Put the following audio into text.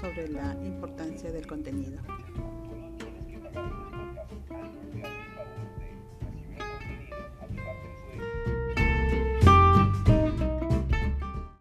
sobre la importancia del contenido.